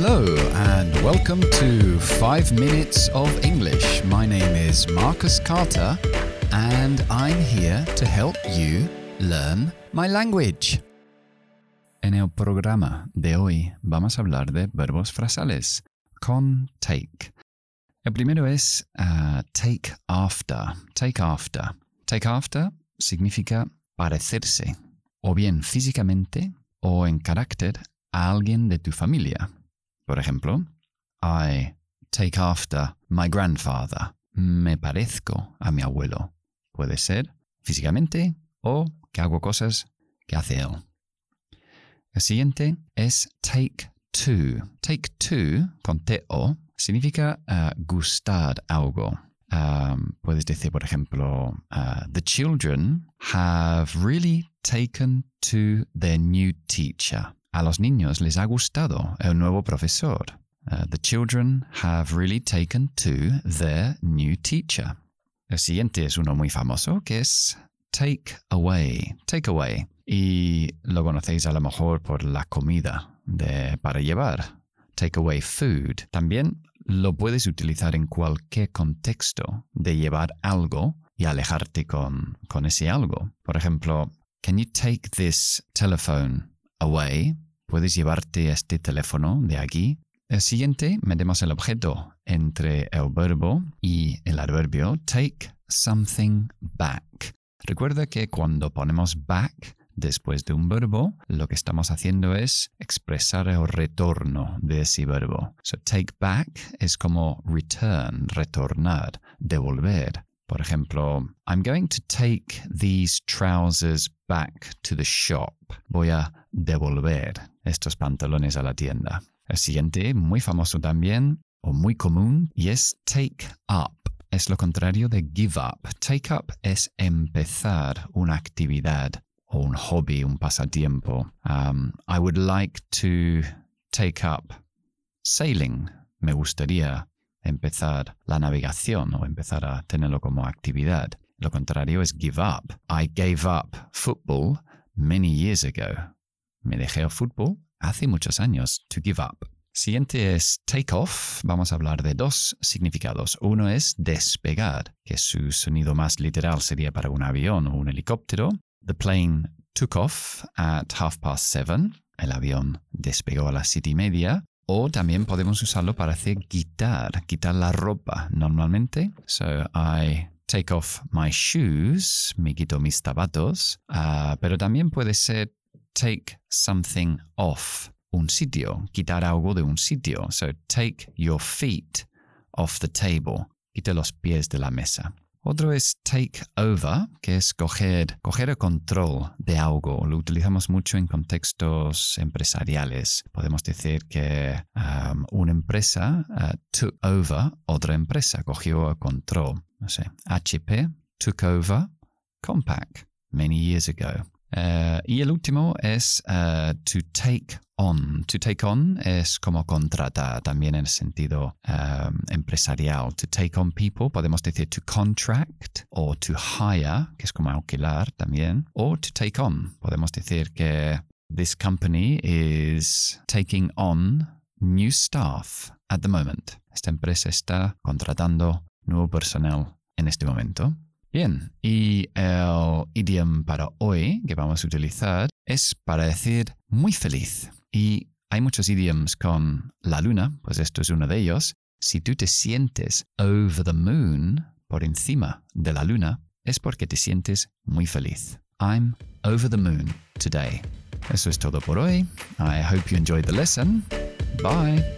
Hello and welcome to 5 Minutes of English. My name is Marcus Carter and I'm here to help you learn my language. En el programa de hoy vamos a hablar de verbos frasales con take. El primero es uh, take after. Take after. Take after significa parecerse, o bien físicamente o en carácter a alguien de tu familia. Por ejemplo, I take after my grandfather. Me parezco a mi abuelo. Puede ser físicamente o que hago cosas que hace él. El siguiente es take to. Take to, con T-O, significa uh, gustar algo. Um, puedes decir, por ejemplo, uh, the children have really taken to their new teacher. A los niños les ha gustado el nuevo profesor. Uh, the children have really taken to their new teacher. El siguiente es uno muy famoso que es take away. Take away. Y lo conocéis a lo mejor por la comida de, para llevar. Take away food. También lo puedes utilizar en cualquier contexto de llevar algo y alejarte con, con ese algo. Por ejemplo, can you take this telephone away? ¿Puedes llevarte este teléfono de aquí? El siguiente, metemos el objeto entre el verbo y el adverbio take something back. Recuerda que cuando ponemos back después de un verbo, lo que estamos haciendo es expresar el retorno de ese verbo. So take back es como return, retornar, devolver. Por ejemplo, I'm going to take these trousers back to the shop. Voy a devolver estos pantalones a la tienda. El siguiente, muy famoso también, o muy común, y es take up. Es lo contrario de give up. Take up es empezar una actividad o un hobby, un pasatiempo. Um, I would like to take up sailing. Me gustaría empezar la navegación o empezar a tenerlo como actividad. Lo contrario es give up. I gave up football many years ago. Me dejé el fútbol hace muchos años. To give up. Siguiente es take off. Vamos a hablar de dos significados. Uno es despegar, que su sonido más literal sería para un avión o un helicóptero. The plane took off at half past seven. El avión despegó a las siete y media. O también podemos usarlo para hacer quitar, quitar la ropa normalmente. So I take off my shoes, me quito mis zapatos. Uh, pero también puede ser take something off un sitio, quitar algo de un sitio. So take your feet off the table. Quite los pies de la mesa. Otro es take over, que es coger, coger el control de algo. Lo utilizamos mucho en contextos empresariales. Podemos decir que um, una empresa uh, took over otra empresa, cogió el control. No sé, HP took over Compaq many years ago. Uh, y el último es uh, to take on. To take on es como contratar, también en el sentido um, empresarial. To take on people, podemos decir to contract o to hire, que es como alquilar también. O to take on, podemos decir que this company is taking on new staff at the moment. Esta empresa está contratando nuevo personal en este momento. Bien, y el idioma para hoy que vamos a utilizar es para decir muy feliz. Y hay muchos idioms con la luna, pues esto es uno de ellos. Si tú te sientes over the moon, por encima de la luna, es porque te sientes muy feliz. I'm over the moon today. Eso es todo por hoy. I hope you enjoyed the lesson. Bye.